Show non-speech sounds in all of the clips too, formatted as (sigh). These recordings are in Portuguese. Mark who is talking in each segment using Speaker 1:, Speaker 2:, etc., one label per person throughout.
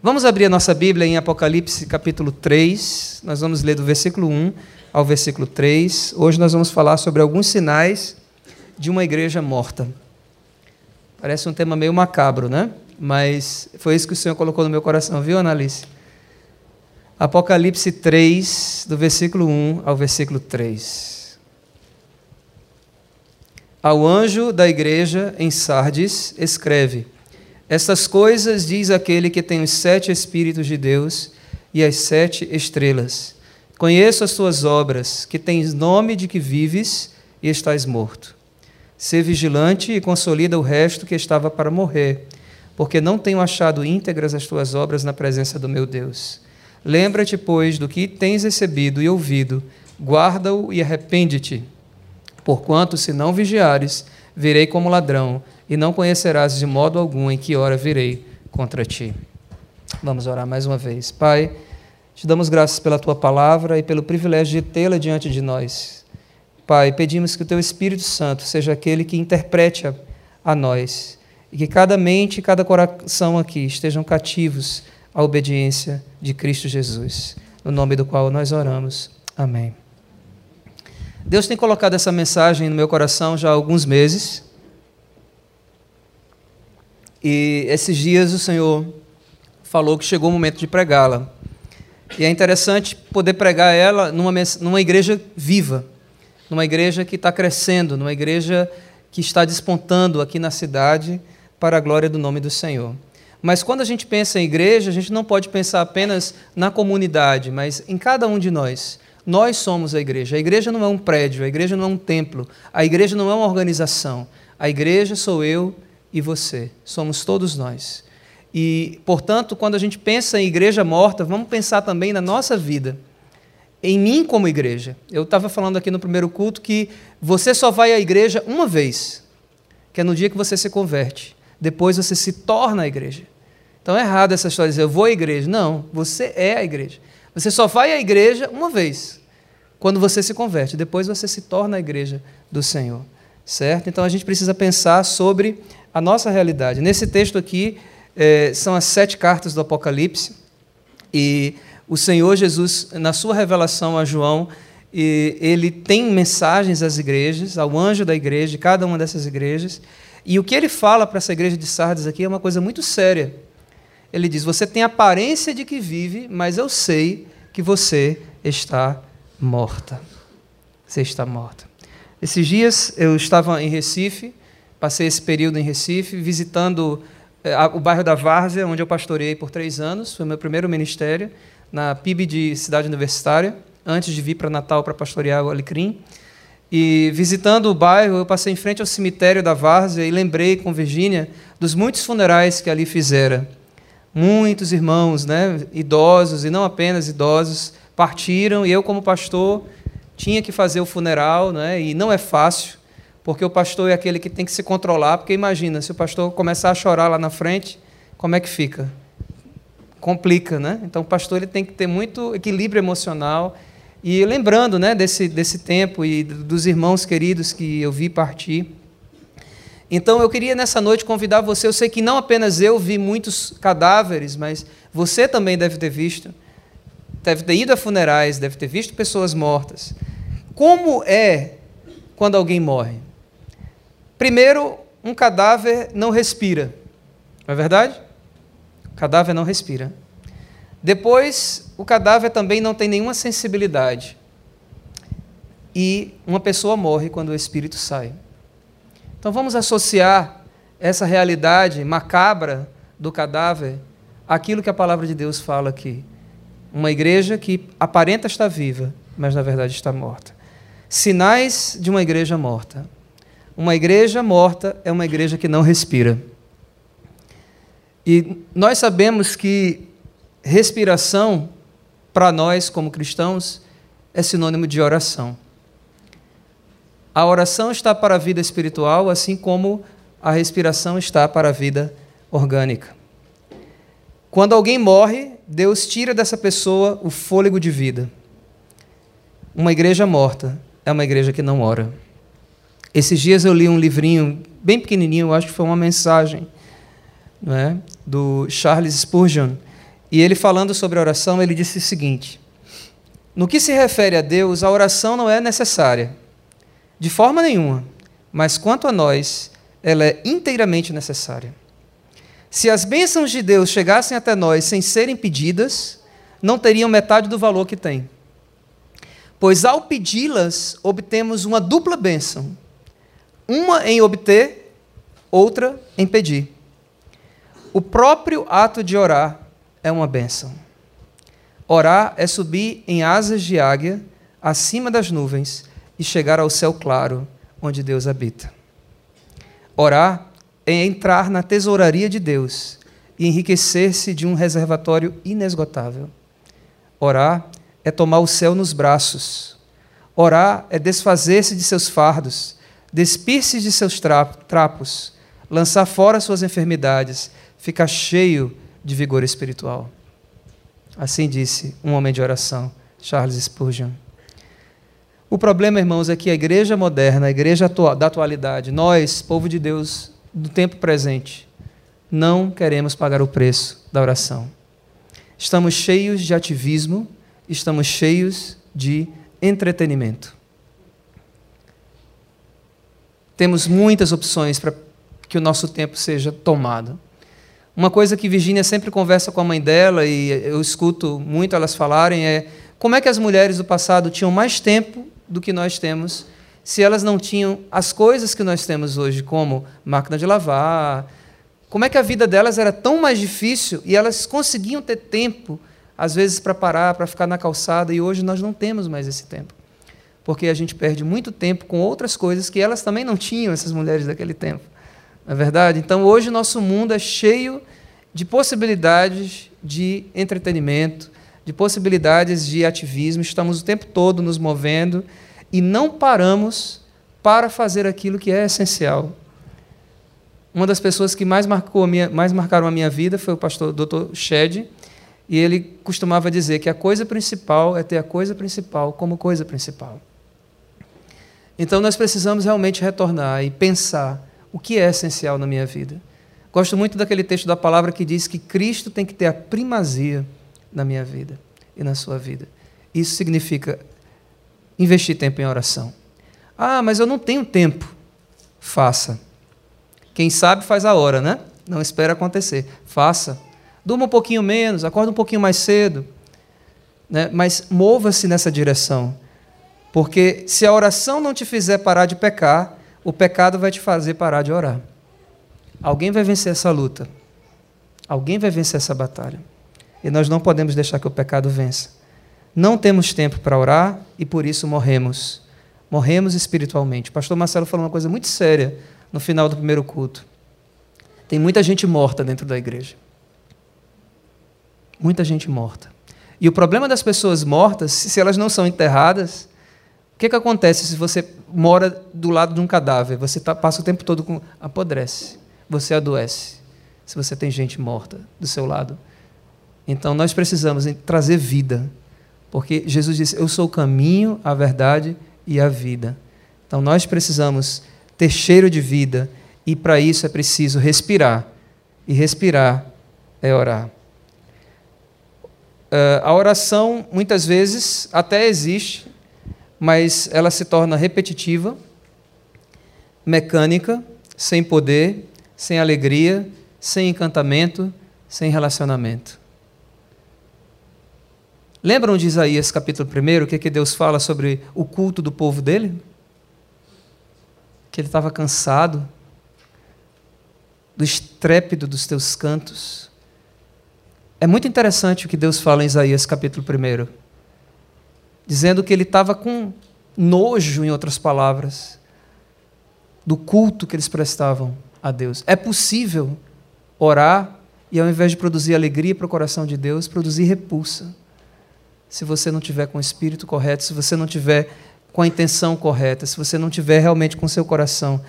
Speaker 1: Vamos abrir a nossa Bíblia em Apocalipse capítulo 3. Nós vamos ler do versículo 1 ao versículo 3. Hoje nós vamos falar sobre alguns sinais de uma igreja morta. Parece um tema meio macabro, né? Mas foi isso que o Senhor colocou no meu coração, viu, Analice? Apocalipse 3, do versículo 1 ao versículo 3. Ao anjo da igreja em Sardes, escreve estas coisas diz aquele que tem os sete Espíritos de Deus e as sete estrelas. Conheço as tuas obras, que tens nome de que vives e estás morto. Sê vigilante e consolida o resto que estava para morrer, porque não tenho achado íntegras as tuas obras na presença do meu Deus. Lembra-te, pois, do que tens recebido e ouvido, guarda-o e arrepende-te. Porquanto, se não vigiares, virei como ladrão e não conhecerás de modo algum em que hora virei contra ti. Vamos orar mais uma vez. Pai, te damos graças pela tua palavra e pelo privilégio de tê-la diante de nós. Pai, pedimos que o teu Espírito Santo seja aquele que interprete a, a nós e que cada mente e cada coração aqui estejam cativos à obediência de Cristo Jesus, no nome do qual nós oramos. Amém. Deus tem colocado essa mensagem no meu coração já há alguns meses. E esses dias o Senhor falou que chegou o momento de pregá-la. E é interessante poder pregar ela numa, numa igreja viva, numa igreja que está crescendo, numa igreja que está despontando aqui na cidade para a glória do nome do Senhor. Mas quando a gente pensa em igreja, a gente não pode pensar apenas na comunidade, mas em cada um de nós. Nós somos a igreja. A igreja não é um prédio, a igreja não é um templo, a igreja não é uma organização. A igreja sou eu e você, somos todos nós. E, portanto, quando a gente pensa em igreja morta, vamos pensar também na nossa vida, em mim como igreja. Eu estava falando aqui no primeiro culto que você só vai à igreja uma vez, que é no dia que você se converte. Depois você se torna a igreja. Então é errado essa história de dizer eu vou à igreja. Não, você é a igreja. Você só vai à igreja uma vez, quando você se converte. Depois você se torna a igreja do Senhor. Certo? Então a gente precisa pensar sobre a nossa realidade. Nesse texto aqui, é, são as sete cartas do Apocalipse, e o Senhor Jesus, na sua revelação a João, ele tem mensagens às igrejas, ao anjo da igreja, de cada uma dessas igrejas, e o que ele fala para essa igreja de Sardes aqui é uma coisa muito séria. Ele diz: Você tem aparência de que vive, mas eu sei que você está morta. Você está morta. Esses dias eu estava em Recife Passei esse período em Recife, visitando eh, o bairro da Várzea, onde eu pastorei por três anos. Foi meu primeiro ministério, na PIB de Cidade Universitária, antes de vir para Natal para pastorear o Alecrim. E visitando o bairro, eu passei em frente ao cemitério da Várzea e lembrei com Virgínia dos muitos funerais que ali fizera. Muitos irmãos, né, idosos e não apenas idosos, partiram e eu como pastor tinha que fazer o funeral, né, e não é fácil porque o pastor é aquele que tem que se controlar, porque imagina, se o pastor começar a chorar lá na frente, como é que fica? Complica, né? Então o pastor ele tem que ter muito equilíbrio emocional. E lembrando né, desse, desse tempo e dos irmãos queridos que eu vi partir. Então eu queria nessa noite convidar você. Eu sei que não apenas eu vi muitos cadáveres, mas você também deve ter visto. Deve ter ido a funerais, deve ter visto pessoas mortas. Como é quando alguém morre? Primeiro, um cadáver não respira. Não é verdade? O cadáver não respira. Depois, o cadáver também não tem nenhuma sensibilidade. E uma pessoa morre quando o espírito sai. Então vamos associar essa realidade macabra do cadáver àquilo que a palavra de Deus fala aqui. Uma igreja que aparenta estar viva, mas na verdade está morta. Sinais de uma igreja morta. Uma igreja morta é uma igreja que não respira. E nós sabemos que respiração, para nós como cristãos, é sinônimo de oração. A oração está para a vida espiritual, assim como a respiração está para a vida orgânica. Quando alguém morre, Deus tira dessa pessoa o fôlego de vida. Uma igreja morta é uma igreja que não ora. Esses dias eu li um livrinho bem pequenininho, acho que foi uma mensagem, não é? do Charles Spurgeon, E ele falando sobre a oração, ele disse o seguinte: No que se refere a Deus, a oração não é necessária, de forma nenhuma, mas quanto a nós, ela é inteiramente necessária. Se as bênçãos de Deus chegassem até nós sem serem pedidas, não teriam metade do valor que têm. Pois ao pedi-las, obtemos uma dupla bênção: uma em obter, outra em pedir. O próprio ato de orar é uma bênção. Orar é subir em asas de águia, acima das nuvens, e chegar ao céu claro, onde Deus habita. Orar é entrar na tesouraria de Deus e enriquecer-se de um reservatório inesgotável. Orar é tomar o céu nos braços. Orar é desfazer-se de seus fardos, despir-se de seus trapos, lançar fora suas enfermidades, ficar cheio de vigor espiritual. Assim disse um homem de oração, Charles Spurgeon. O problema, irmãos, é que a igreja moderna, a igreja da atualidade, nós, povo de Deus do tempo presente, não queremos pagar o preço da oração. Estamos cheios de ativismo, estamos cheios de entretenimento. Temos muitas opções para que o nosso tempo seja tomado. Uma coisa que Virginia sempre conversa com a mãe dela e eu escuto muito elas falarem é como é que as mulheres do passado tinham mais tempo do que nós temos se elas não tinham as coisas que nós temos hoje, como máquina de lavar. Como é que a vida delas era tão mais difícil e elas conseguiam ter tempo, às vezes, para parar, para ficar na calçada, e hoje nós não temos mais esse tempo. Porque a gente perde muito tempo com outras coisas que elas também não tinham, essas mulheres daquele tempo. Não é verdade? Então, hoje, nosso mundo é cheio de possibilidades de entretenimento, de possibilidades de ativismo, estamos o tempo todo nos movendo e não paramos para fazer aquilo que é essencial. Uma das pessoas que mais, marcou minha, mais marcaram a minha vida foi o pastor Dr. Shed, e ele costumava dizer que a coisa principal é ter a coisa principal como coisa principal. Então nós precisamos realmente retornar e pensar o que é essencial na minha vida. Gosto muito daquele texto da palavra que diz que Cristo tem que ter a primazia na minha vida e na sua vida. Isso significa investir tempo em oração. Ah, mas eu não tenho tempo. Faça. Quem sabe faz a hora, né? Não espera acontecer. Faça. Durma um pouquinho menos, acorda um pouquinho mais cedo. Né? Mas mova-se nessa direção. Porque se a oração não te fizer parar de pecar, o pecado vai te fazer parar de orar. Alguém vai vencer essa luta. Alguém vai vencer essa batalha. E nós não podemos deixar que o pecado vença. Não temos tempo para orar e por isso morremos. Morremos espiritualmente. O pastor Marcelo falou uma coisa muito séria no final do primeiro culto. Tem muita gente morta dentro da igreja. Muita gente morta. E o problema das pessoas mortas, se elas não são enterradas, o que, que acontece se você mora do lado de um cadáver? Você tá, passa o tempo todo com. apodrece. Você adoece. Se você tem gente morta do seu lado. Então nós precisamos trazer vida. Porque Jesus disse: Eu sou o caminho, a verdade e a vida. Então nós precisamos ter cheiro de vida e para isso é preciso respirar. E respirar é orar. Uh, a oração, muitas vezes, até existe, mas ela se torna repetitiva, mecânica, sem poder, sem alegria, sem encantamento, sem relacionamento. Lembram de Isaías capítulo 1, o que, que Deus fala sobre o culto do povo dele? Que ele estava cansado do estrépito dos teus cantos. É muito interessante o que Deus fala em Isaías capítulo 1, dizendo que ele estava com nojo, em outras palavras, do culto que eles prestavam a Deus. É possível orar e, ao invés de produzir alegria para o coração de Deus, produzir repulsa se você não tiver com o espírito correto, se você não tiver com a intenção correta, se você não tiver realmente com seu coração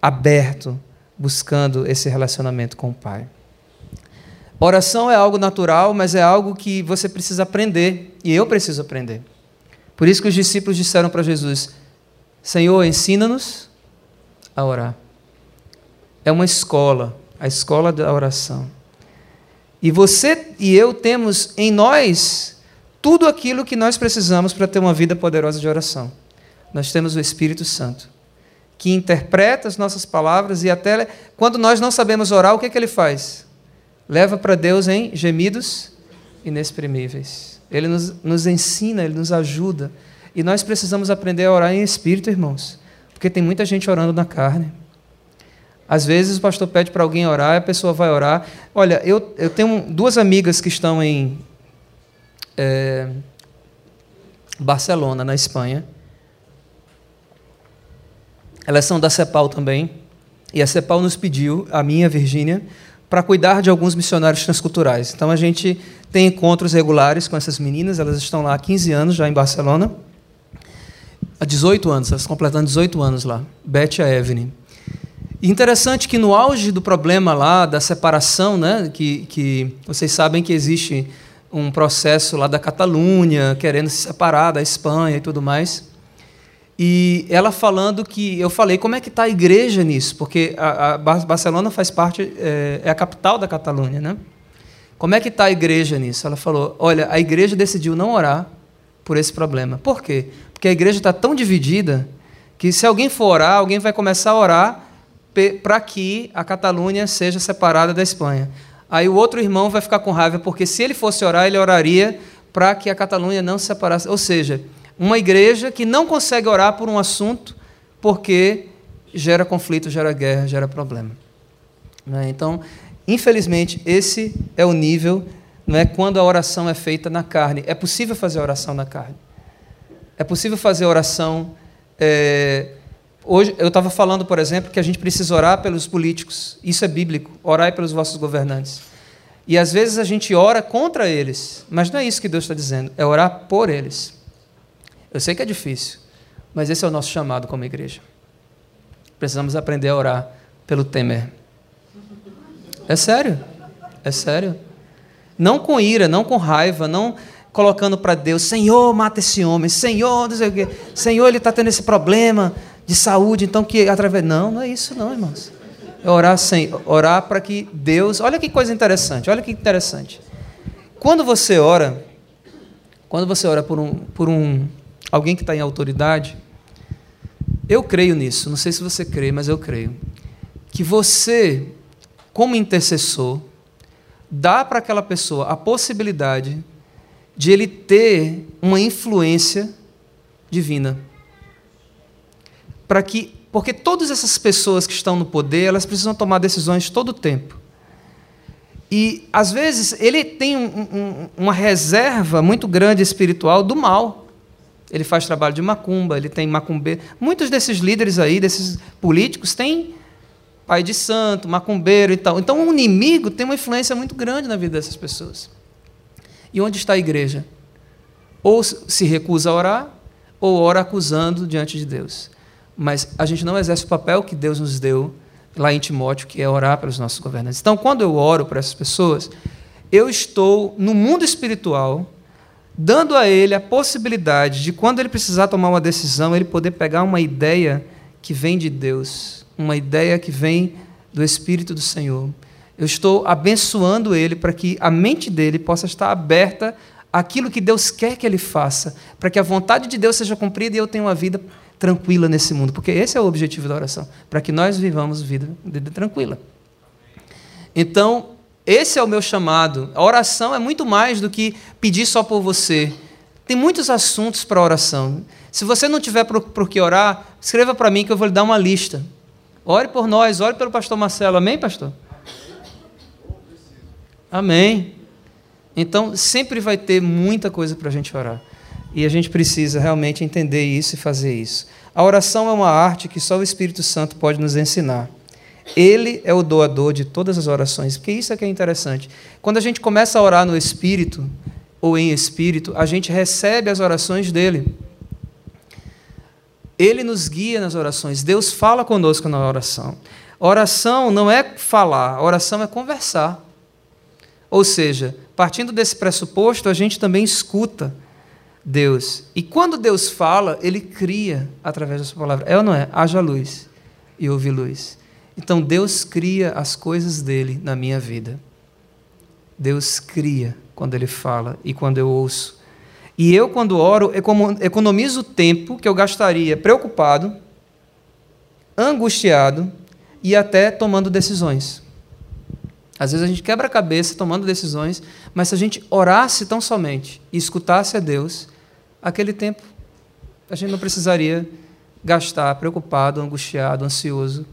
Speaker 1: aberto, buscando esse relacionamento com o Pai. Oração é algo natural, mas é algo que você precisa aprender, e eu preciso aprender. Por isso que os discípulos disseram para Jesus: Senhor, ensina-nos a orar. É uma escola, a escola da oração. E você e eu temos em nós tudo aquilo que nós precisamos para ter uma vida poderosa de oração. Nós temos o Espírito Santo, que interpreta as nossas palavras e até quando nós não sabemos orar, o que, é que ele faz? Leva para Deus em gemidos inexprimíveis. Ele nos, nos ensina, ele nos ajuda. E nós precisamos aprender a orar em espírito, irmãos, porque tem muita gente orando na carne. Às vezes o pastor pede para alguém orar, a pessoa vai orar. Olha, eu, eu tenho duas amigas que estão em é, Barcelona, na Espanha. Elas são da CEPAL também. E a CEPAL nos pediu, a minha, Virgínia, para cuidar de alguns missionários transculturais. Então a gente tem encontros regulares com essas meninas, elas estão lá há 15 anos já em Barcelona. Há 18 anos, elas completando 18 anos lá. Beth e a Evelyn. E interessante que no auge do problema lá, da separação, né, que, que vocês sabem que existe um processo lá da Catalunha, querendo se separar da Espanha e tudo mais. E ela falando que eu falei como é que está a igreja nisso, porque a, a Barcelona faz parte é, é, a capital da Catalunha, né? Como é que está a igreja nisso? Ela falou: olha, a igreja decidiu não orar por esse problema. Por quê? Porque a igreja está tão dividida que se alguém for orar, alguém vai começar a orar para que a Catalunha seja separada da Espanha. Aí o outro irmão vai ficar com raiva, porque se ele fosse orar, ele oraria para que a Catalunha não se separasse. Ou seja, uma igreja que não consegue orar por um assunto porque gera conflito, gera guerra, gera problema. Né? Então, infelizmente, esse é o nível não é quando a oração é feita na carne. É possível fazer oração na carne. É possível fazer oração é, Hoje, eu estava falando, por exemplo, que a gente precisa orar pelos políticos. Isso é bíblico. Orai pelos vossos governantes. E às vezes a gente ora contra eles, mas não é isso que Deus está dizendo, é orar por eles. Eu sei que é difícil, mas esse é o nosso chamado como igreja. Precisamos aprender a orar pelo Temer. É sério, é sério. Não com ira, não com raiva, não colocando para Deus, Senhor, mata esse homem, Senhor, não sei o quê. Senhor, ele está tendo esse problema, de saúde, então que através. Não, não é isso, não, irmãos. É orar sem orar para que Deus. Olha que coisa interessante, olha que interessante. Quando você ora, quando você ora por um, por um alguém que está em autoridade, eu creio nisso, não sei se você crê, mas eu creio. Que você, como intercessor, dá para aquela pessoa a possibilidade de ele ter uma influência divina para que porque todas essas pessoas que estão no poder, elas precisam tomar decisões todo o tempo. E, às vezes, ele tem um, um, uma reserva muito grande espiritual do mal. Ele faz trabalho de macumba, ele tem macumbeiro. Muitos desses líderes aí, desses políticos, têm pai de santo, macumbeiro e tal. Então, o inimigo tem uma influência muito grande na vida dessas pessoas. E onde está a igreja? Ou se recusa a orar, ou ora acusando diante de Deus mas a gente não exerce o papel que Deus nos deu lá em Timóteo, que é orar pelos nossos governantes. Então, quando eu oro para essas pessoas, eu estou no mundo espiritual, dando a ele a possibilidade de, quando ele precisar tomar uma decisão, ele poder pegar uma ideia que vem de Deus, uma ideia que vem do Espírito do Senhor. Eu estou abençoando ele para que a mente dele possa estar aberta àquilo que Deus quer que ele faça, para que a vontade de Deus seja cumprida e eu tenha uma vida tranquila nesse mundo, porque esse é o objetivo da oração, para que nós vivamos vida, tranquila. Então, esse é o meu chamado. A oração é muito mais do que pedir só por você. Tem muitos assuntos para oração. Se você não tiver por, por que orar, escreva para mim que eu vou lhe dar uma lista. Ore por nós, ore pelo pastor Marcelo. Amém, pastor? Amém. Então, sempre vai ter muita coisa para a gente orar. E a gente precisa realmente entender isso e fazer isso. A oração é uma arte que só o Espírito Santo pode nos ensinar. Ele é o doador de todas as orações, porque isso é que é interessante. Quando a gente começa a orar no Espírito, ou em Espírito, a gente recebe as orações dele. Ele nos guia nas orações, Deus fala conosco na oração. Oração não é falar, oração é conversar. Ou seja, partindo desse pressuposto, a gente também escuta Deus. E quando Deus fala, ele cria através da sua palavra. É ou não é? Haja luz e houve luz. Então Deus cria as coisas dele na minha vida. Deus cria quando Ele fala e quando eu ouço. E eu, quando oro, economizo o tempo que eu gastaria preocupado, angustiado e até tomando decisões. Às vezes a gente quebra a cabeça tomando decisões, mas se a gente orasse tão somente e escutasse a Deus, aquele tempo a gente não precisaria gastar preocupado, angustiado, ansioso,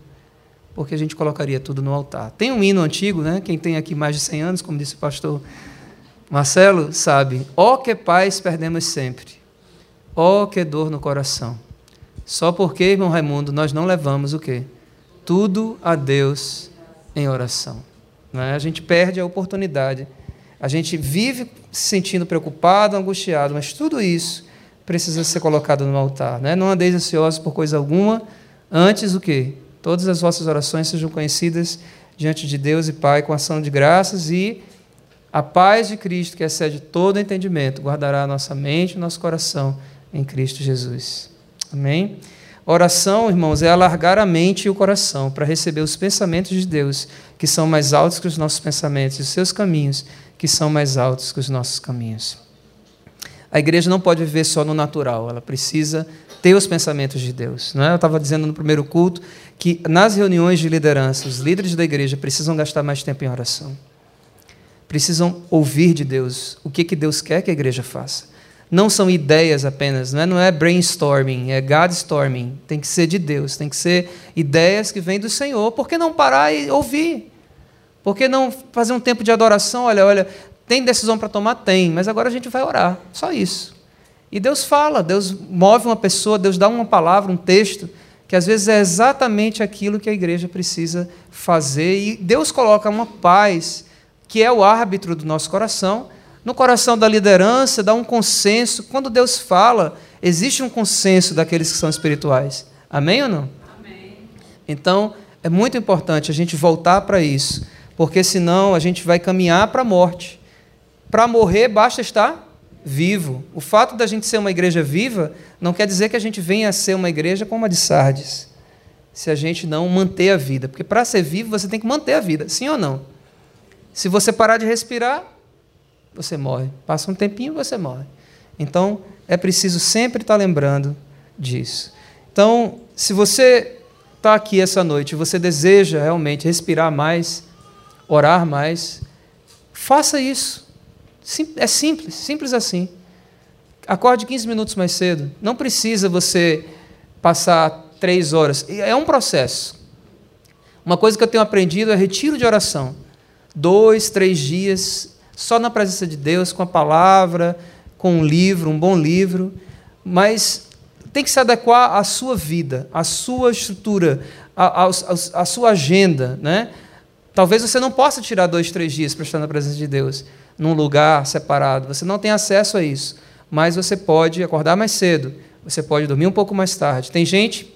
Speaker 1: porque a gente colocaria tudo no altar. Tem um hino antigo, né? quem tem aqui mais de 100 anos, como disse o pastor Marcelo, sabe, ó oh, que paz perdemos sempre, ó oh, que dor no coração. Só porque, irmão Raimundo, nós não levamos o quê? Tudo a Deus em oração. É? A gente perde a oportunidade. A gente vive se sentindo preocupado, angustiado, mas tudo isso precisa ser colocado no altar. Né? Não andeis ansiosos por coisa alguma, antes o quê? Todas as vossas orações sejam conhecidas diante de Deus e Pai com ação de graças e a paz de Cristo, que excede todo entendimento, guardará a nossa mente e nosso coração em Cristo Jesus. Amém? Oração, irmãos, é alargar a mente e o coração para receber os pensamentos de Deus, que são mais altos que os nossos pensamentos, e os seus caminhos, que são mais altos que os nossos caminhos. A igreja não pode viver só no natural, ela precisa ter os pensamentos de Deus. Não é? Eu estava dizendo no primeiro culto que nas reuniões de liderança, os líderes da igreja precisam gastar mais tempo em oração. Precisam ouvir de Deus o que, que Deus quer que a igreja faça não são ideias apenas, não é, não é brainstorming, é Godstorming. Tem que ser de Deus, tem que ser ideias que vêm do Senhor. Por que não parar e ouvir? Por que não fazer um tempo de adoração? Olha, olha, tem decisão para tomar? Tem, mas agora a gente vai orar. Só isso. E Deus fala, Deus move uma pessoa, Deus dá uma palavra, um texto, que às vezes é exatamente aquilo que a igreja precisa fazer. E Deus coloca uma paz, que é o árbitro do nosso coração, no coração da liderança, dá um consenso. Quando Deus fala, existe um consenso daqueles que são espirituais. Amém ou não? Amém. Então, é muito importante a gente voltar para isso, porque senão a gente vai caminhar para a morte. Para morrer, basta estar vivo. O fato da gente ser uma igreja viva não quer dizer que a gente venha a ser uma igreja como a de Sardes, se a gente não manter a vida. Porque para ser vivo, você tem que manter a vida, sim ou não? Se você parar de respirar, você morre. Passa um tempinho, você morre. Então, é preciso sempre estar lembrando disso. Então, se você está aqui essa noite você deseja realmente respirar mais, orar mais, faça isso. É simples, simples assim. Acorde 15 minutos mais cedo. Não precisa você passar três horas. É um processo. Uma coisa que eu tenho aprendido é retiro de oração. Dois, três dias só na presença de Deus, com a palavra, com um livro, um bom livro, mas tem que se adequar à sua vida, à sua estrutura, à, sua agenda. Né? Talvez você não possa tirar dois, três dias para estar na presença de Deus, num lugar separado. Você não tem acesso a isso. Mas você pode acordar mais cedo, você pode dormir um pouco mais tarde. Tem gente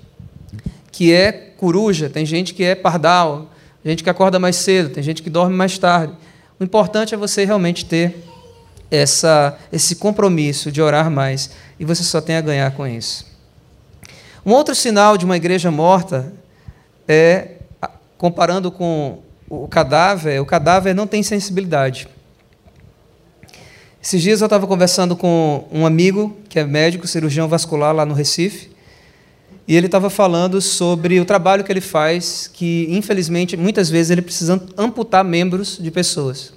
Speaker 1: que é coruja, tem gente que é pardal, gente que acorda mais cedo, tem gente que dorme mais tarde. O importante é você realmente ter essa, esse compromisso de orar mais, e você só tem a ganhar com isso. Um outro sinal de uma igreja morta é, comparando com o cadáver, o cadáver não tem sensibilidade. Esses dias eu estava conversando com um amigo que é médico, cirurgião vascular lá no Recife, e ele estava falando sobre o trabalho que ele faz, que infelizmente muitas vezes ele precisa amputar membros de pessoas.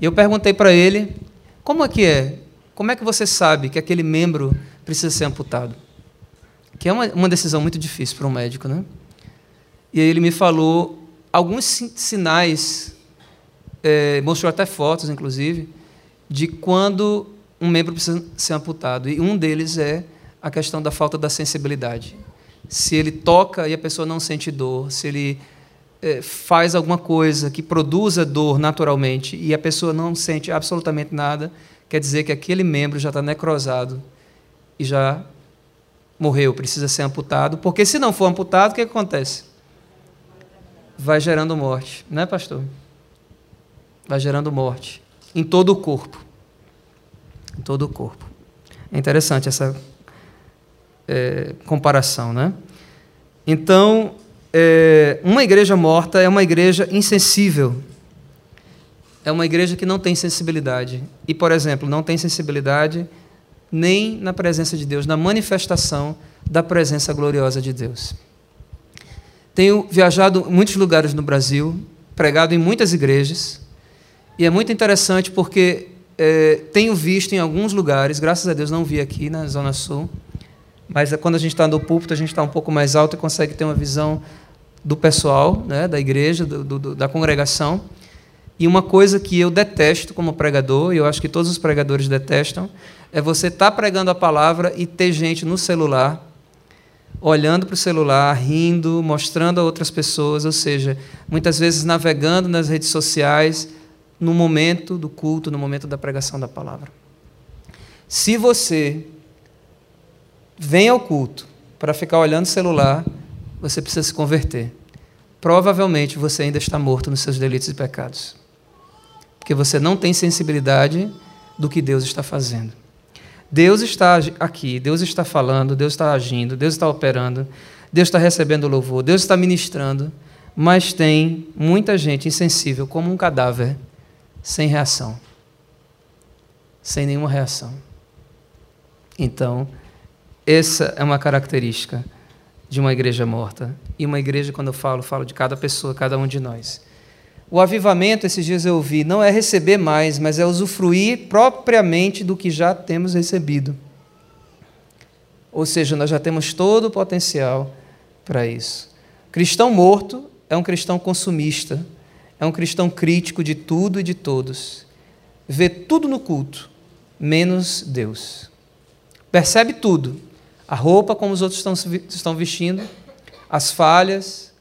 Speaker 1: E eu perguntei para ele, como é que é? Como é que você sabe que aquele membro precisa ser amputado? Que é uma, uma decisão muito difícil para um médico, né? E aí ele me falou alguns sinais, é, mostrou até fotos, inclusive, de quando um membro precisa ser amputado. E um deles é a questão da falta da sensibilidade. Se ele toca e a pessoa não sente dor, se ele é, faz alguma coisa que produza dor naturalmente e a pessoa não sente absolutamente nada, quer dizer que aquele membro já está necrosado e já morreu, precisa ser amputado, porque se não for amputado, o que acontece? Vai gerando morte, não é, pastor? Vai gerando morte em todo o corpo. Em todo o corpo. É interessante essa é, comparação, né? Então, é, uma igreja morta é uma igreja insensível. é uma igreja que não tem sensibilidade. E, por exemplo, não tem sensibilidade nem na presença de Deus, na manifestação da presença gloriosa de Deus. Tenho viajado em muitos lugares no Brasil, pregado em muitas igrejas, e é muito interessante porque é, tenho visto em alguns lugares, graças a Deus não vi aqui na Zona Sul, mas é quando a gente está no púlpito, a gente está um pouco mais alto e consegue ter uma visão do pessoal, né, da igreja, do, do, da congregação. E uma coisa que eu detesto como pregador, e eu acho que todos os pregadores detestam, é você estar tá pregando a palavra e ter gente no celular, olhando para o celular, rindo, mostrando a outras pessoas, ou seja, muitas vezes navegando nas redes sociais no momento do culto, no momento da pregação da palavra. Se você vem ao culto para ficar olhando o celular, você precisa se converter. Provavelmente você ainda está morto nos seus delitos e pecados. Porque você não tem sensibilidade do que Deus está fazendo. Deus está aqui, Deus está falando, Deus está agindo, Deus está operando, Deus está recebendo louvor, Deus está ministrando, mas tem muita gente insensível, como um cadáver, sem reação. Sem nenhuma reação. Então, essa é uma característica de uma igreja morta. E uma igreja, quando eu falo, falo de cada pessoa, cada um de nós. O avivamento, esses dias eu ouvi, não é receber mais, mas é usufruir propriamente do que já temos recebido. Ou seja, nós já temos todo o potencial para isso. Cristão morto é um cristão consumista, é um cristão crítico de tudo e de todos. Vê tudo no culto, menos Deus. Percebe tudo, a roupa como os outros estão, vestindo, as falhas,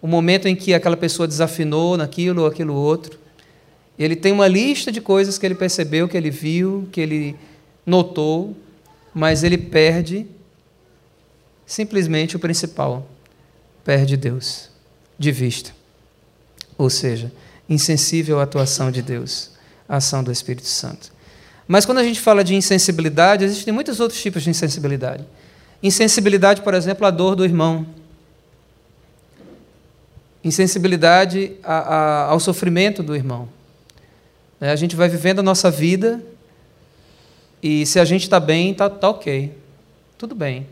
Speaker 1: o momento em que aquela pessoa desafinou naquilo ou aquilo outro. Ele tem uma lista de coisas que ele percebeu, que ele viu, que ele notou, mas ele perde simplesmente o principal: perde Deus de vista. Ou seja, insensível à atuação de Deus, à ação do Espírito Santo. Mas quando a gente fala de insensibilidade, existem muitos outros tipos de insensibilidade. Insensibilidade, por exemplo, à dor do irmão. Insensibilidade a, a, ao sofrimento do irmão. É, a gente vai vivendo a nossa vida e se a gente está bem, está tá ok. Tudo bem.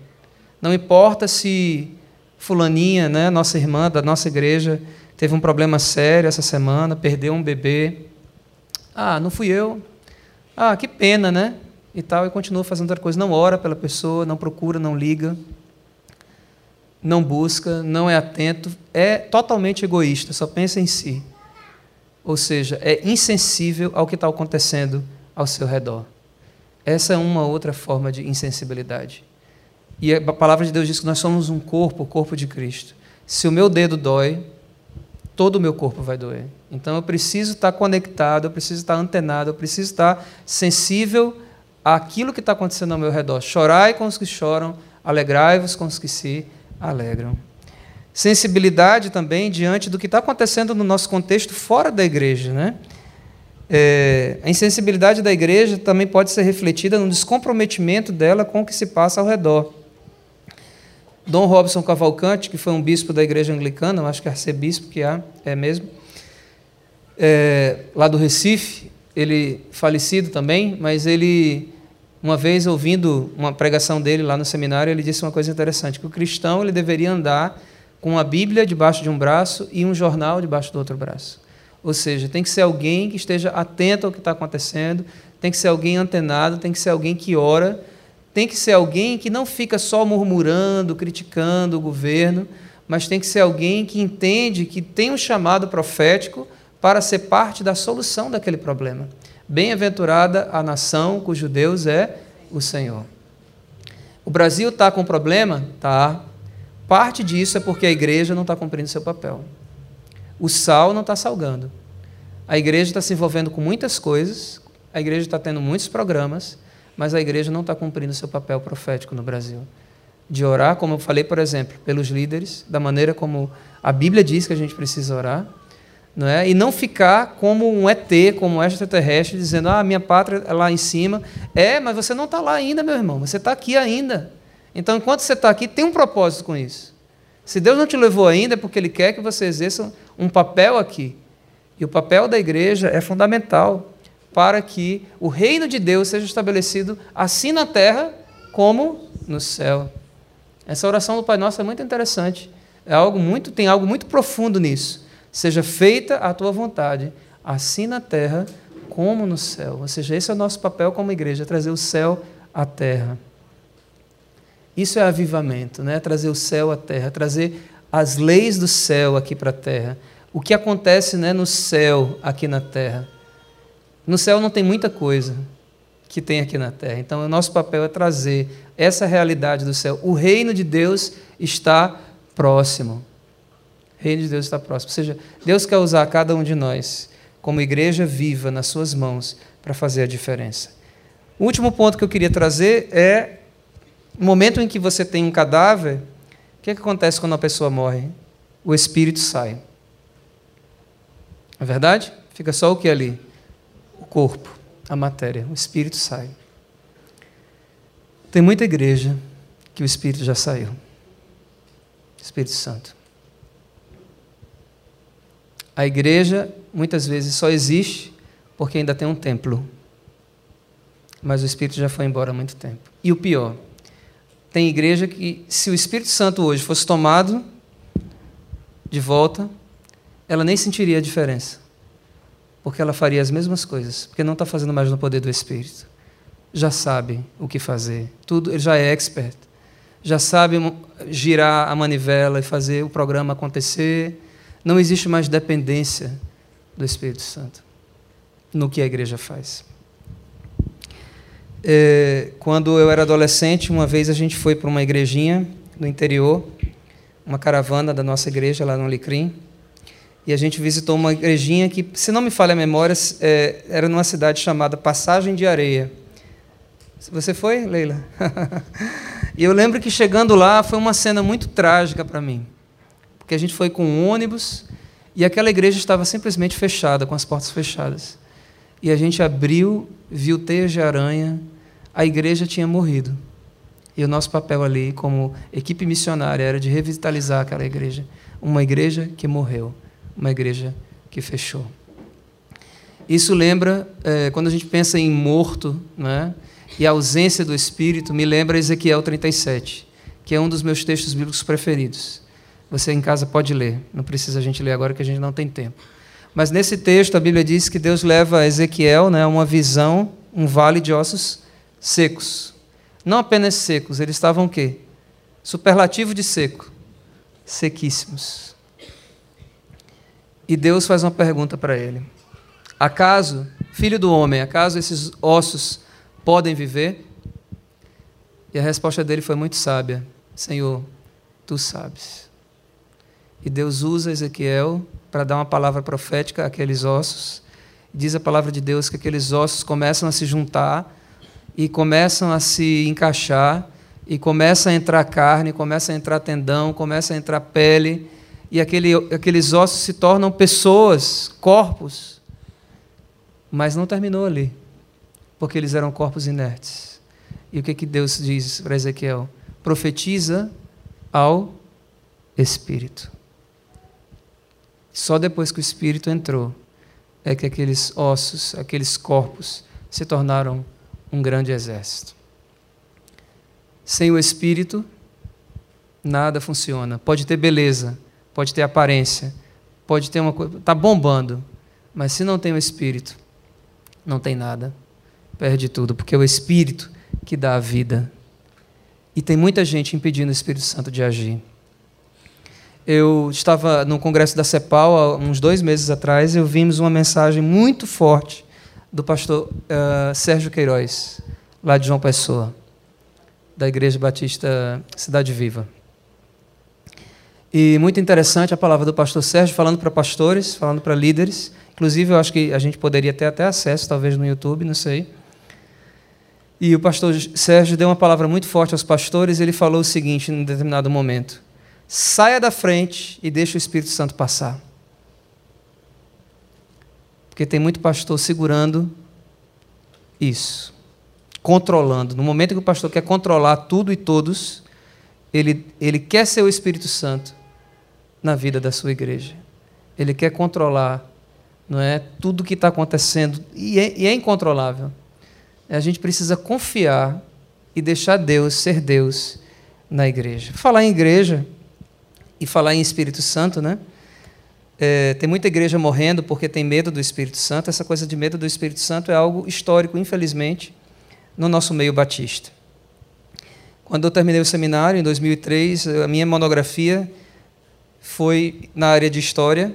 Speaker 1: Não importa se fulaninha, né, nossa irmã da nossa igreja, teve um problema sério essa semana, perdeu um bebê. Ah, não fui eu. Ah, que pena, né? E tal, e continua fazendo outra coisa. Não ora pela pessoa, não procura, não liga, não busca, não é atento, é totalmente egoísta, só pensa em si. Ou seja, é insensível ao que está acontecendo ao seu redor. Essa é uma outra forma de insensibilidade. E a palavra de Deus diz que nós somos um corpo, o corpo de Cristo. Se o meu dedo dói, todo o meu corpo vai doer. Então eu preciso estar conectado, eu preciso estar antenado, eu preciso estar sensível aquilo que está acontecendo ao meu redor. Chorai com os que choram, alegrai-vos com os que se alegram. Sensibilidade também diante do que está acontecendo no nosso contexto fora da igreja. Né? É, a insensibilidade da igreja também pode ser refletida no descomprometimento dela com o que se passa ao redor. Dom Robson Cavalcante, que foi um bispo da igreja anglicana, acho que é arcebispo que há, é mesmo, é, lá do Recife, ele falecido também, mas ele uma vez ouvindo uma pregação dele lá no seminário, ele disse uma coisa interessante, que o cristão ele deveria andar com a Bíblia debaixo de um braço e um jornal debaixo do outro braço. Ou seja, tem que ser alguém que esteja atento ao que está acontecendo, tem que ser alguém antenado, tem que ser alguém que ora, tem que ser alguém que não fica só murmurando, criticando o governo, mas tem que ser alguém que entende que tem um chamado profético para ser parte da solução daquele problema. Bem-aventurada a nação cujo Deus é o Senhor. O Brasil está com problema? Tá. Parte disso é porque a igreja não está cumprindo seu papel. O sal não está salgando. A igreja está se envolvendo com muitas coisas, a igreja está tendo muitos programas, mas a igreja não está cumprindo seu papel profético no Brasil. De orar, como eu falei, por exemplo, pelos líderes, da maneira como a Bíblia diz que a gente precisa orar, não é? e não ficar como um ET, como um extraterrestre, dizendo: Ah, minha pátria é lá em cima. É, mas você não está lá ainda, meu irmão, você está aqui ainda. Então, enquanto você está aqui, tem um propósito com isso. Se Deus não te levou ainda, é porque Ele quer que você exerça um papel aqui. E o papel da igreja é fundamental para que o reino de Deus seja estabelecido assim na terra como no céu. Essa oração do Pai Nosso é muito interessante. É algo muito, tem algo muito profundo nisso. Seja feita a tua vontade, assim na terra como no céu. Ou seja, esse é o nosso papel como igreja, trazer o céu à terra. Isso é avivamento, né? Trazer o céu à terra, trazer as leis do céu aqui para a terra. O que acontece né, no céu aqui na terra. No céu não tem muita coisa que tem aqui na terra. Então, o nosso papel é trazer essa realidade do céu. O reino de Deus está próximo. O reino de Deus está próximo. Ou seja, Deus quer usar cada um de nós como igreja viva nas suas mãos para fazer a diferença. O último ponto que eu queria trazer é o momento em que você tem um cadáver, o que, é que acontece quando a pessoa morre? O espírito sai. É verdade? Fica só o que ali? O corpo, a matéria, o espírito sai. Tem muita igreja que o espírito já saiu. Espírito Santo. A igreja muitas vezes só existe porque ainda tem um templo. Mas o Espírito já foi embora há muito tempo. E o pior, tem igreja que, se o Espírito Santo hoje fosse tomado de volta, ela nem sentiria a diferença. Porque ela faria as mesmas coisas. Porque não está fazendo mais no poder do Espírito. Já sabe o que fazer. Tudo, ele já é expert. Já sabe girar a manivela e fazer o programa acontecer não existe mais dependência do Espírito Santo no que a igreja faz. É, quando eu era adolescente, uma vez a gente foi para uma igrejinha no interior, uma caravana da nossa igreja lá no Alecrim, e a gente visitou uma igrejinha que, se não me falha a memória, é, era numa cidade chamada Passagem de Areia. Você foi, Leila? (laughs) e eu lembro que chegando lá foi uma cena muito trágica para mim porque a gente foi com um ônibus e aquela igreja estava simplesmente fechada, com as portas fechadas. E a gente abriu, viu teias de aranha, a igreja tinha morrido. E o nosso papel ali, como equipe missionária, era de revitalizar aquela igreja. Uma igreja que morreu, uma igreja que fechou. Isso lembra, é, quando a gente pensa em morto né, e a ausência do Espírito, me lembra Ezequiel 37, que é um dos meus textos bíblicos preferidos. Você em casa pode ler, não precisa a gente ler agora que a gente não tem tempo. Mas nesse texto a Bíblia diz que Deus leva a Ezequiel né, uma visão, um vale de ossos secos. Não apenas secos, eles estavam o quê? Superlativo de seco. Sequíssimos. E Deus faz uma pergunta para ele: Acaso, filho do homem, acaso esses ossos podem viver? E a resposta dele foi muito sábia: Senhor, tu sabes. E Deus usa Ezequiel para dar uma palavra profética àqueles ossos. Diz a palavra de Deus que aqueles ossos começam a se juntar e começam a se encaixar e começa a entrar carne, começa a entrar tendão, começa a entrar pele e aquele, aqueles ossos se tornam pessoas, corpos. Mas não terminou ali, porque eles eram corpos inertes. E o que, que Deus diz para Ezequiel? Profetiza ao Espírito. Só depois que o Espírito entrou é que aqueles ossos, aqueles corpos se tornaram um grande exército. Sem o Espírito, nada funciona. Pode ter beleza, pode ter aparência, pode ter uma coisa, está bombando, mas se não tem o Espírito, não tem nada, perde tudo, porque é o Espírito que dá a vida. E tem muita gente impedindo o Espírito Santo de agir. Eu estava no congresso da CEPAL há uns dois meses atrás e vimos uma mensagem muito forte do pastor uh, Sérgio Queiroz, lá de João Pessoa, da Igreja Batista Cidade Viva. E muito interessante a palavra do pastor Sérgio falando para pastores, falando para líderes. Inclusive, eu acho que a gente poderia ter até acesso, talvez no YouTube, não sei. E o pastor Sérgio deu uma palavra muito forte aos pastores e ele falou o seguinte em um determinado momento: saia da frente e deixe o Espírito Santo passar. Porque tem muito pastor segurando isso, controlando. No momento que o pastor quer controlar tudo e todos, ele, ele quer ser o Espírito Santo na vida da sua igreja. Ele quer controlar não é? Tudo que está acontecendo e é, e é incontrolável. A gente precisa confiar e deixar Deus ser Deus na igreja. Falar em igreja e falar em Espírito Santo, né? É, tem muita igreja morrendo porque tem medo do Espírito Santo. Essa coisa de medo do Espírito Santo é algo histórico, infelizmente, no nosso meio batista. Quando eu terminei o seminário, em 2003, a minha monografia foi na área de história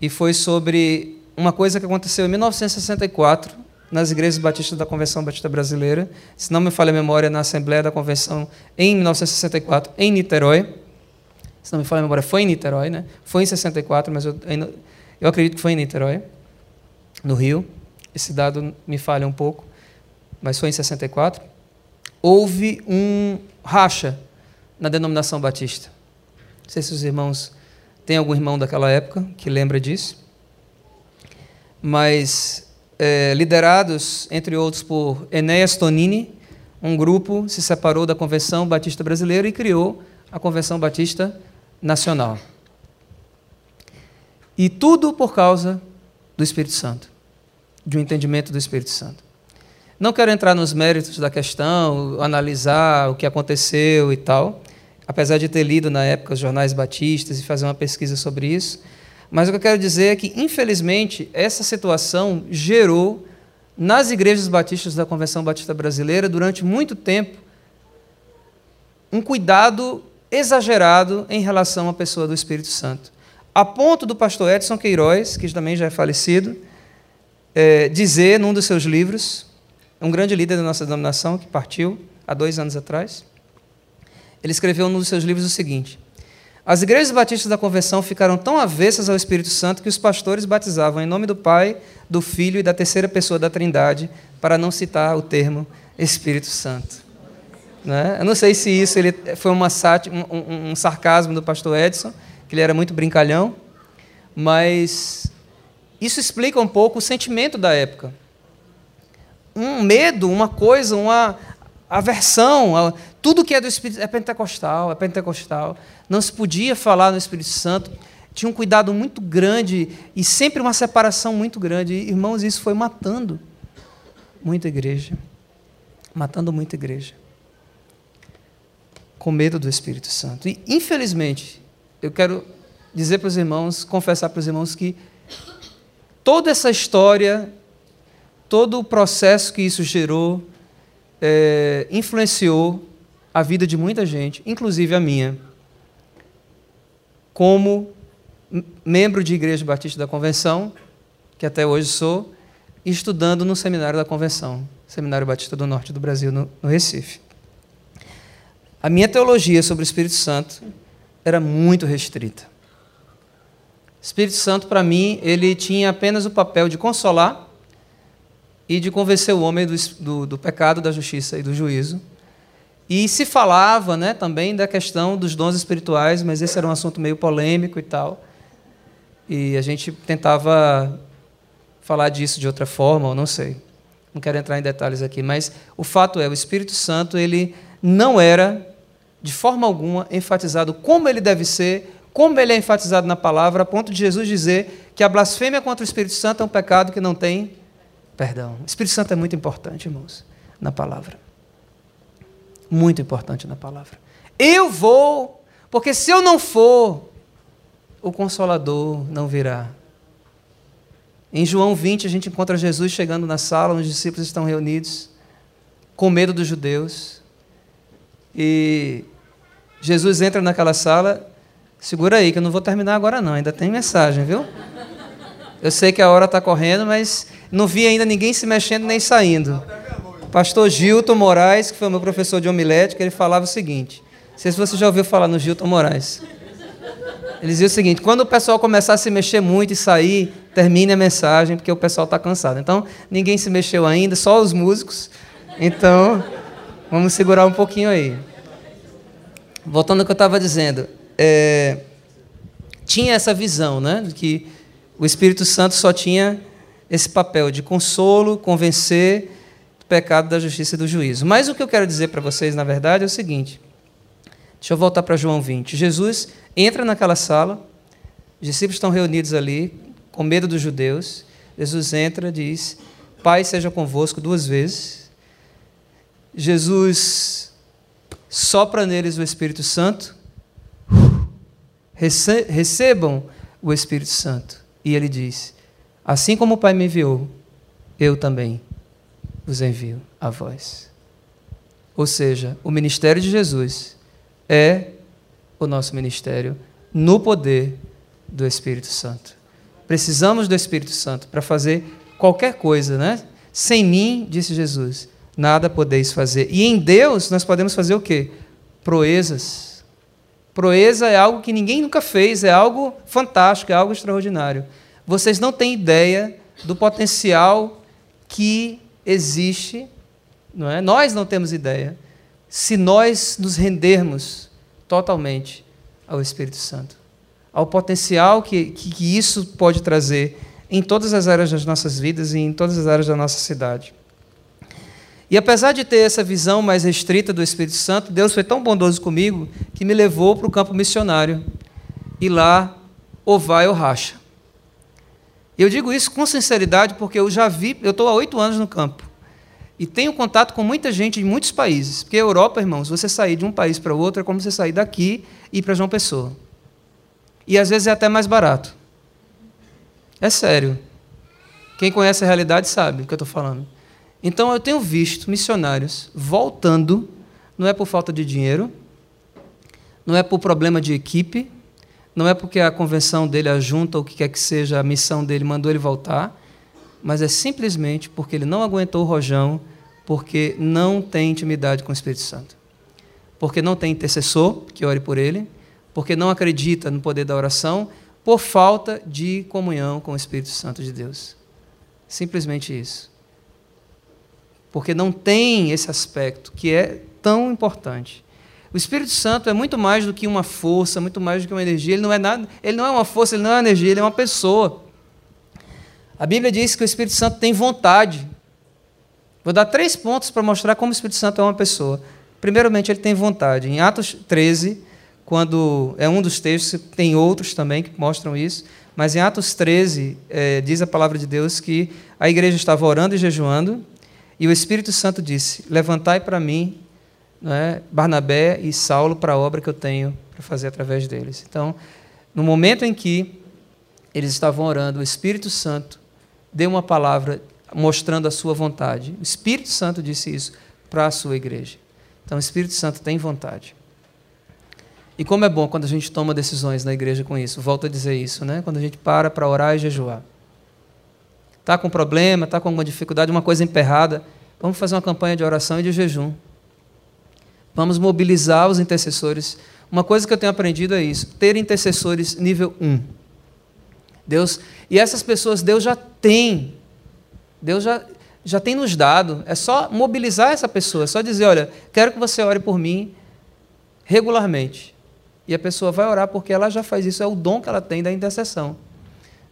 Speaker 1: e foi sobre uma coisa que aconteceu em 1964 nas igrejas batistas da Convenção Batista Brasileira, se não me falha a memória, na Assembleia da Convenção em 1964, em Niterói. Se não me falha a memória, foi em Niterói, né? Foi em 64, mas eu, eu acredito que foi em Niterói, no Rio. Esse dado me falha um pouco, mas foi em 64. Houve um racha na denominação batista. Não sei se os irmãos tem algum irmão daquela época que lembra disso, mas é, liderados, entre outros, por Enéas Tonini, um grupo se separou da Convenção Batista Brasileira e criou a Convenção Batista Nacional. E tudo por causa do Espírito Santo, de um entendimento do Espírito Santo. Não quero entrar nos méritos da questão, analisar o que aconteceu e tal, apesar de ter lido na época os jornais batistas e fazer uma pesquisa sobre isso. Mas o que eu quero dizer é que, infelizmente, essa situação gerou nas igrejas batistas da Convenção Batista Brasileira, durante muito tempo, um cuidado exagerado em relação à pessoa do Espírito Santo. A ponto do pastor Edson Queiroz, que também já é falecido, é, dizer num dos seus livros, um grande líder da nossa denominação, que partiu há dois anos atrás, ele escreveu num dos seus livros o seguinte: as igrejas batistas da convenção ficaram tão avessas ao Espírito Santo que os pastores batizavam em nome do Pai, do Filho e da terceira pessoa da Trindade, para não citar o termo Espírito Santo. Né? Eu não sei se isso ele foi uma um, um, um sarcasmo do pastor Edson, que ele era muito brincalhão, mas isso explica um pouco o sentimento da época. Um medo, uma coisa, uma aversão, tudo que é do Espírito é pentecostal, é pentecostal. Não se podia falar no Espírito Santo. Tinha um cuidado muito grande e sempre uma separação muito grande. Irmãos, isso foi matando muita igreja. Matando muita igreja. Com medo do Espírito Santo. E, infelizmente, eu quero dizer para os irmãos, confessar para os irmãos que toda essa história, todo o processo que isso gerou, é, influenciou a vida de muita gente, inclusive a minha. Como membro de Igreja Batista da Convenção, que até hoje sou, estudando no seminário da Convenção, Seminário Batista do Norte do Brasil, no, no Recife. A minha teologia sobre o Espírito Santo era muito restrita. O Espírito Santo, para mim, ele tinha apenas o papel de consolar e de convencer o homem do, do, do, pecado, da justiça e do juízo. E se falava né, também da questão dos dons espirituais, mas esse era um assunto meio polêmico e tal. E a gente tentava falar disso de outra forma, ou não sei. Não quero entrar em detalhes aqui, mas o fato é, o Espírito Santo ele não era de forma alguma enfatizado como ele deve ser, como ele é enfatizado na palavra, a ponto de Jesus dizer que a blasfêmia contra o Espírito Santo é um pecado que não tem Perdão. O Espírito Santo é muito importante, irmãos, na palavra. Muito importante na palavra. Eu vou, porque se eu não for, o Consolador não virá. Em João 20, a gente encontra Jesus chegando na sala, onde os discípulos estão reunidos, com medo dos judeus. E Jesus entra naquela sala, segura aí, que eu não vou terminar agora não, ainda tem mensagem, viu? Eu sei que a hora está correndo, mas não vi ainda ninguém se mexendo nem saindo. Pastor Gilton Moraes, que foi meu professor de homilética, ele falava o seguinte: não sei se você já ouviu falar no Gilton Moraes. Ele dizia o seguinte: quando o pessoal começar a se mexer muito e sair, termine a mensagem, porque o pessoal está cansado. Então, ninguém se mexeu ainda, só os músicos. Então, vamos segurar um pouquinho aí. Voltando ao que eu estava dizendo, é, tinha essa visão, né, de que o Espírito Santo só tinha esse papel de consolo, convencer do pecado, da justiça e do juízo. Mas o que eu quero dizer para vocês, na verdade, é o seguinte. Deixa eu voltar para João 20. Jesus entra naquela sala, os discípulos estão reunidos ali, com medo dos judeus. Jesus entra, diz: Pai seja convosco duas vezes. Jesus sopra neles o Espírito Santo. Recebam o Espírito Santo. E ele diz: Assim como o Pai me enviou, eu também vos envio a vós. Ou seja, o ministério de Jesus é o nosso ministério no poder do Espírito Santo. Precisamos do Espírito Santo para fazer qualquer coisa, né? Sem mim, disse Jesus, nada podeis fazer. E em Deus nós podemos fazer o quê? Proezas. Proeza é algo que ninguém nunca fez, é algo fantástico, é algo extraordinário. Vocês não têm ideia do potencial que existe, não é? Nós não temos ideia se nós nos rendermos totalmente ao Espírito Santo, ao potencial que, que, que isso pode trazer em todas as áreas das nossas vidas e em todas as áreas da nossa cidade. E apesar de ter essa visão mais restrita do Espírito Santo, Deus foi tão bondoso comigo que me levou para o campo missionário. E lá, ou vai ou racha. Eu digo isso com sinceridade porque eu já vi, eu estou há oito anos no campo. E tenho contato com muita gente de muitos países. Porque a Europa, irmãos, você sair de um país para o outro é como você sair daqui e ir para João Pessoa. E às vezes é até mais barato. É sério. Quem conhece a realidade sabe o que eu estou falando. Então eu tenho visto missionários voltando, não é por falta de dinheiro, não é por problema de equipe, não é porque a convenção dele, a junta, ou o que quer que seja, a missão dele mandou ele voltar, mas é simplesmente porque ele não aguentou o rojão, porque não tem intimidade com o Espírito Santo. Porque não tem intercessor que ore por ele, porque não acredita no poder da oração, por falta de comunhão com o Espírito Santo de Deus. Simplesmente isso. Porque não tem esse aspecto que é tão importante. O Espírito Santo é muito mais do que uma força, muito mais do que uma energia. Ele não é nada, ele não é uma força, ele não é uma energia, ele é uma pessoa. A Bíblia diz que o Espírito Santo tem vontade. Vou dar três pontos para mostrar como o Espírito Santo é uma pessoa. Primeiramente, ele tem vontade. Em Atos 13, quando é um dos textos, tem outros também que mostram isso, mas em Atos 13, é, diz a palavra de Deus que a igreja estava orando e jejuando, e o Espírito Santo disse: Levantai para mim né, Barnabé e Saulo para a obra que eu tenho para fazer através deles. Então, no momento em que eles estavam orando, o Espírito Santo deu uma palavra mostrando a sua vontade. O Espírito Santo disse isso para a sua igreja. Então, o Espírito Santo tem vontade. E como é bom quando a gente toma decisões na igreja com isso. Volto a dizer isso, né? Quando a gente para para orar e jejuar. Está com problema, está com alguma dificuldade, uma coisa emperrada, vamos fazer uma campanha de oração e de jejum. Vamos mobilizar os intercessores. Uma coisa que eu tenho aprendido é isso: ter intercessores nível 1. Deus, e essas pessoas Deus já tem. Deus já, já tem nos dado. É só mobilizar essa pessoa, é só dizer: olha, quero que você ore por mim regularmente. E a pessoa vai orar porque ela já faz isso, é o dom que ela tem da intercessão.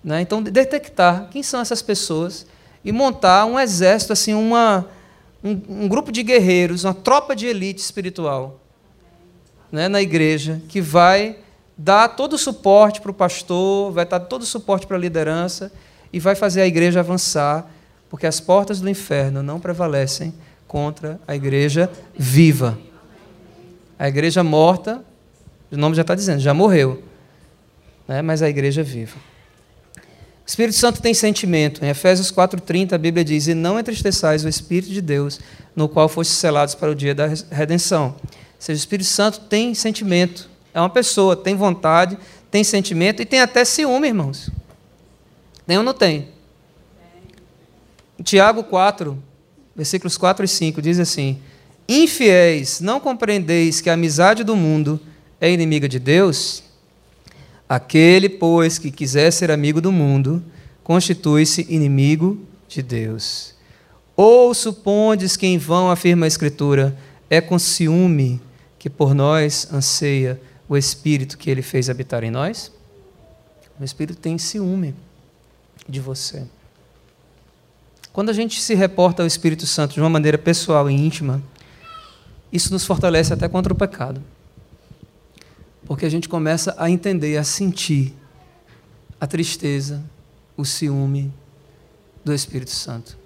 Speaker 1: Né? Então, detectar quem são essas pessoas e montar um exército, assim, uma, um, um grupo de guerreiros, uma tropa de elite espiritual né, na igreja, que vai dar todo o suporte para o pastor, vai dar todo o suporte para a liderança e vai fazer a igreja avançar, porque as portas do inferno não prevalecem contra a igreja viva. A igreja morta, o nome já está dizendo, já morreu, né, mas a igreja viva. O Espírito Santo tem sentimento. Em Efésios 4,30 a Bíblia diz: E não entristeçais o Espírito de Deus, no qual fostes selados para o dia da redenção. Ou seja, o Espírito Santo tem sentimento. É uma pessoa, tem vontade, tem sentimento e tem até ciúme, irmãos. Tem ou não tem? Em Tiago 4, versículos 4 e 5, diz assim: Infiéis, não compreendeis que a amizade do mundo é inimiga de Deus? Aquele, pois, que quiser ser amigo do mundo, constitui-se inimigo de Deus. Ou supondes que em vão afirma a Escritura, é com ciúme que por nós anseia o Espírito que ele fez habitar em nós? O Espírito tem ciúme de você. Quando a gente se reporta ao Espírito Santo de uma maneira pessoal e íntima, isso nos fortalece até contra o pecado. Porque a gente começa a entender, a sentir a tristeza, o ciúme do Espírito Santo.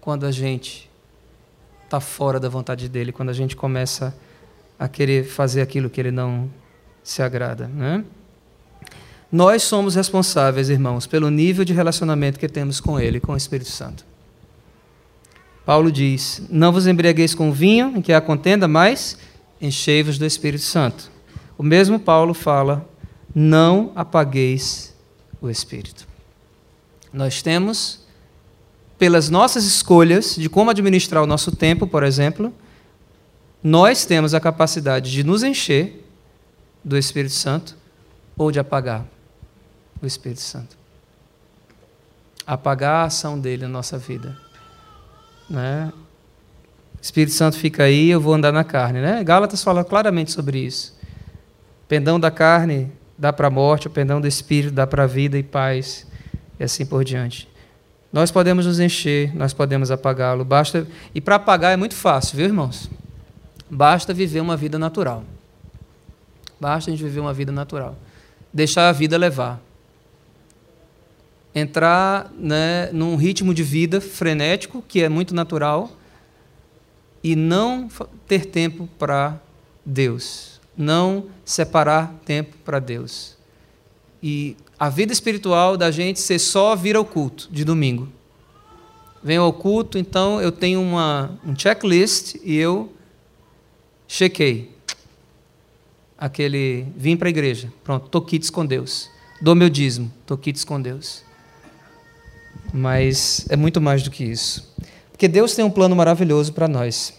Speaker 1: Quando a gente está fora da vontade dele, quando a gente começa a querer fazer aquilo que ele não se agrada. Né? Nós somos responsáveis, irmãos, pelo nível de relacionamento que temos com ele, com o Espírito Santo. Paulo diz: Não vos embriagueis com vinho, em que há contenda, mas enchei-vos do Espírito Santo. O mesmo Paulo fala: Não apagueis o Espírito. Nós temos, pelas nossas escolhas de como administrar o nosso tempo, por exemplo, nós temos a capacidade de nos encher do Espírito Santo ou de apagar o Espírito Santo. Apagar a ação dele na nossa vida. Né? Espírito Santo fica aí, eu vou andar na carne. Né? Gálatas fala claramente sobre isso. Pendão da carne dá para a morte, o pendão do Espírito dá para a vida e paz e assim por diante. Nós podemos nos encher, nós podemos apagá-lo. Basta e para apagar é muito fácil, viu, irmãos? Basta viver uma vida natural. Basta a gente viver uma vida natural. Deixar a vida levar. Entrar né, num ritmo de vida frenético, que é muito natural, e não ter tempo para Deus. Não separar tempo para Deus. E a vida espiritual da gente ser só vir ao culto de domingo. Venho ao culto, então eu tenho uma, um checklist e eu chequei. Aquele, vim para a igreja, pronto, estou quites com Deus. Dou meu dízimo, estou quites com Deus. Mas é muito mais do que isso. Porque Deus tem um plano maravilhoso para nós.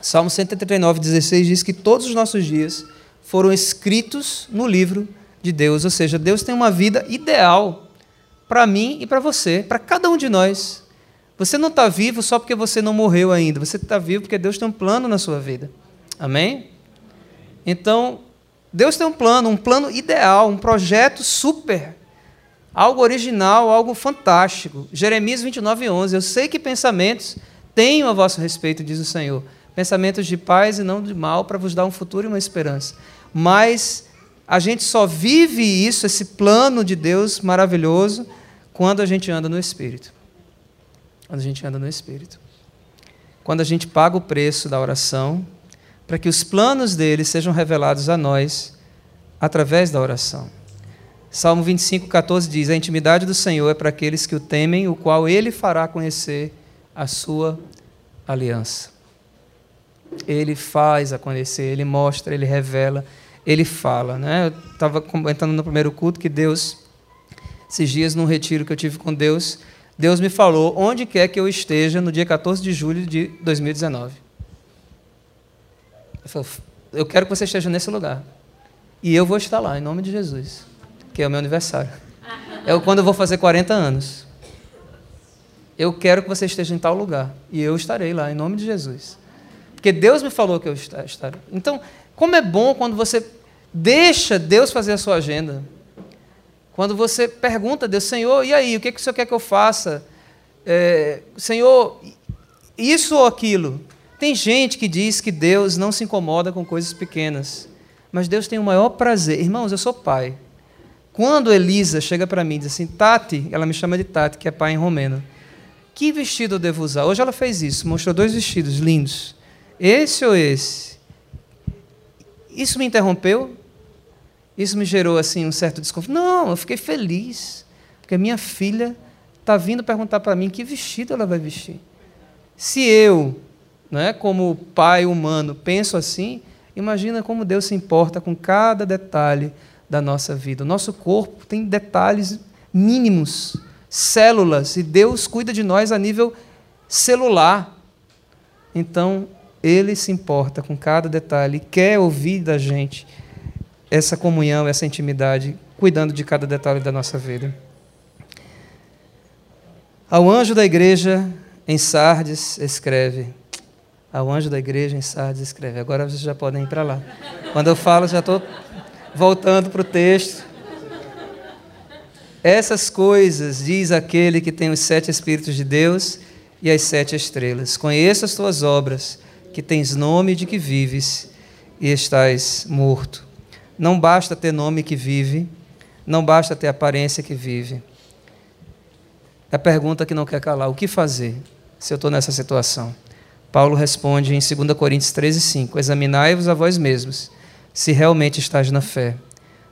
Speaker 1: Salmo 139, 16 diz que todos os nossos dias foram escritos no livro de Deus, ou seja, Deus tem uma vida ideal para mim e para você, para cada um de nós. Você não está vivo só porque você não morreu ainda, você está vivo porque Deus tem um plano na sua vida. Amém? Então, Deus tem um plano, um plano ideal, um projeto super, algo original, algo fantástico. Jeremias 29, 11. Eu sei que pensamentos tenho a vosso respeito, diz o Senhor. Pensamentos de paz e não de mal, para vos dar um futuro e uma esperança. Mas a gente só vive isso, esse plano de Deus maravilhoso, quando a gente anda no Espírito. Quando a gente anda no Espírito. Quando a gente paga o preço da oração, para que os planos dele sejam revelados a nós através da oração. Salmo 25, 14 diz: A intimidade do Senhor é para aqueles que o temem, o qual ele fará conhecer a sua aliança. Ele faz a conhecer, ele mostra, ele revela ele fala. Né? Eu estava comentando no primeiro culto que Deus, esses dias num retiro que eu tive com Deus, Deus me falou onde quer que eu esteja no dia 14 de julho de 2019. Eu, falei, eu quero que você esteja nesse lugar. E eu vou estar lá, em nome de Jesus, que é o meu aniversário. É quando eu vou fazer 40 anos. Eu quero que você esteja em tal lugar. E eu estarei lá, em nome de Jesus. Porque Deus me falou que eu estarei. Então, como é bom quando você deixa Deus fazer a sua agenda. Quando você pergunta a Deus, Senhor, e aí, o que, que o Senhor quer que eu faça? É, Senhor, isso ou aquilo? Tem gente que diz que Deus não se incomoda com coisas pequenas, mas Deus tem o maior prazer. Irmãos, eu sou pai. Quando Elisa chega para mim e diz assim, Tati, ela me chama de Tati, que é pai em romeno, que vestido eu devo usar? Hoje ela fez isso, mostrou dois vestidos lindos. Esse ou esse? Isso me interrompeu? Isso me gerou assim um certo desconforto? Não, eu fiquei feliz, porque minha filha está vindo perguntar para mim que vestido ela vai vestir. Se eu, é, como pai humano, penso assim, imagina como Deus se importa com cada detalhe da nossa vida. O nosso corpo tem detalhes mínimos, células, e Deus cuida de nós a nível celular. Então, ele se importa com cada detalhe, quer ouvir da gente essa comunhão, essa intimidade, cuidando de cada detalhe da nossa vida. Ao anjo da igreja em Sardes, escreve. Ao anjo da igreja em Sardes, escreve. Agora vocês já podem ir para lá. Quando eu falo, já estou voltando para o texto. Essas coisas diz aquele que tem os sete Espíritos de Deus e as sete estrelas. Conheço as tuas obras que tens nome de que vives e estás morto. Não basta ter nome que vive, Não basta ter aparência que vive. É a pergunta que não quer calar: o que fazer se eu estou nessa situação? Paulo responde em 2 Coríntios 13, 5: Examinai-vos a vós mesmos, se realmente estáis na fé.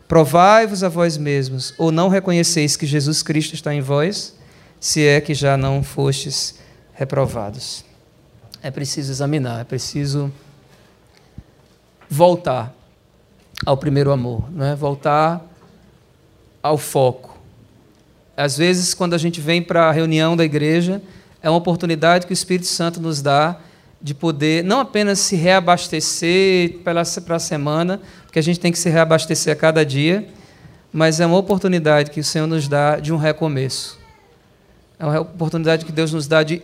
Speaker 1: Provai-vos a vós mesmos, ou não reconheceis que Jesus Cristo está em vós, se é que já não fostes reprovados. É preciso examinar, é preciso voltar ao primeiro amor, não é? voltar ao foco. Às vezes, quando a gente vem para a reunião da igreja, é uma oportunidade que o Espírito Santo nos dá de poder não apenas se reabastecer para a semana, porque a gente tem que se reabastecer a cada dia, mas é uma oportunidade que o Senhor nos dá de um recomeço. É uma oportunidade que Deus nos dá de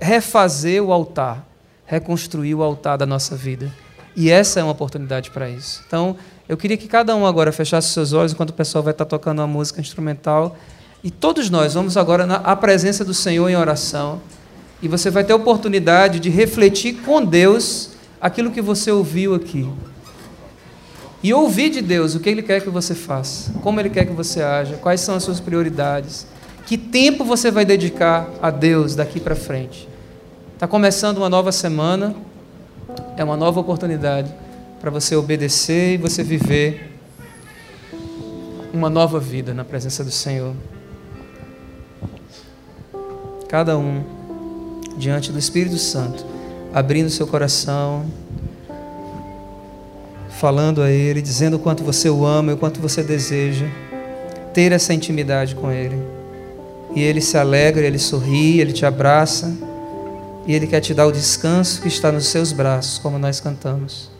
Speaker 1: refazer o altar, reconstruir o altar da nossa vida. E essa é uma oportunidade para isso. Então, eu queria que cada um agora fechasse seus olhos enquanto o pessoal vai estar tocando uma música instrumental. E todos nós vamos agora na presença do Senhor em oração. E você vai ter a oportunidade de refletir com Deus aquilo que você ouviu aqui. E ouvir de Deus o que Ele quer que você faça, como Ele quer que você haja, quais são as suas prioridades, que tempo você vai dedicar a Deus daqui para frente. Está começando uma nova semana, é uma nova oportunidade para você obedecer e você viver uma nova vida na presença do Senhor. Cada um diante do Espírito Santo, abrindo seu coração, falando a Ele, dizendo o quanto você o ama e o quanto você deseja ter essa intimidade com Ele. E Ele se alegra, Ele sorri, Ele te abraça e Ele quer te dar o descanso que está nos seus braços, como nós cantamos.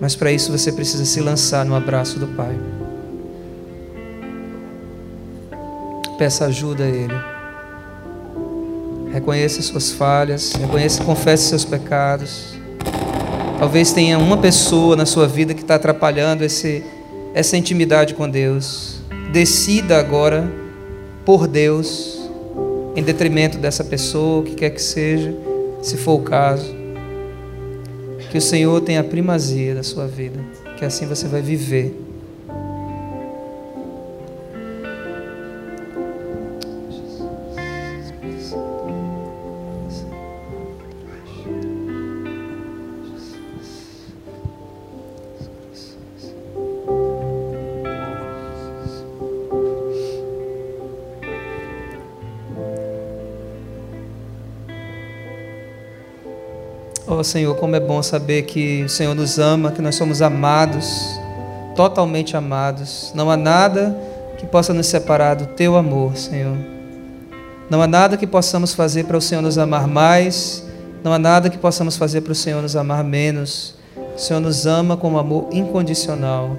Speaker 1: Mas para isso você precisa se lançar no abraço do Pai. Peça ajuda a Ele. Reconheça suas falhas, reconheça, confesse seus pecados. Talvez tenha uma pessoa na sua vida que está atrapalhando esse, essa intimidade com Deus. Decida agora por Deus, em detrimento dessa pessoa, o que quer que seja, se for o caso. Que o Senhor tenha a primazia da sua vida, que assim você vai viver. Oh Senhor, como é bom saber que o Senhor nos ama, que nós somos amados, totalmente amados. Não há nada que possa nos separar do teu amor, Senhor. Não há nada que possamos fazer para o Senhor nos amar mais, não há nada que possamos fazer para o Senhor nos amar menos. O Senhor nos ama com um amor incondicional.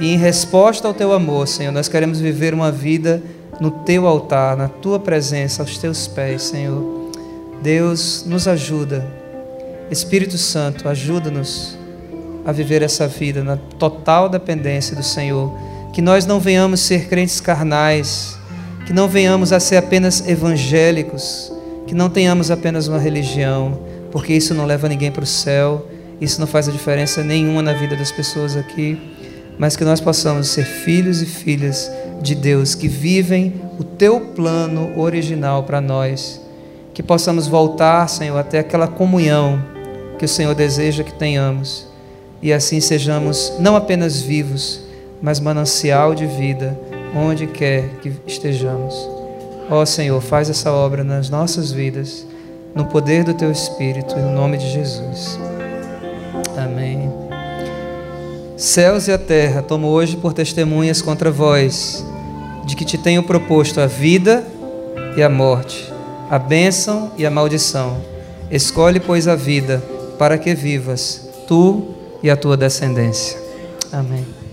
Speaker 1: E em resposta ao teu amor, Senhor, nós queremos viver uma vida no teu altar, na tua presença, aos teus pés, Senhor. Deus, nos ajuda Espírito Santo, ajuda-nos a viver essa vida na total dependência do Senhor. Que nós não venhamos ser crentes carnais, que não venhamos a ser apenas evangélicos, que não tenhamos apenas uma religião, porque isso não leva ninguém para o céu, isso não faz a diferença nenhuma na vida das pessoas aqui, mas que nós possamos ser filhos e filhas de Deus que vivem o teu plano original para nós, que possamos voltar, Senhor, até aquela comunhão que o Senhor deseja que tenhamos e assim sejamos não apenas vivos, mas manancial de vida onde quer que estejamos. Ó Senhor, faz essa obra nas nossas vidas, no poder do Teu Espírito, em nome de Jesus. Amém. Céus e a terra tomo hoje por testemunhas contra vós, de que te tenho proposto a vida e a morte, a bênção e a maldição. Escolhe, pois, a vida para que vivas, tu e a tua descendência. Amém.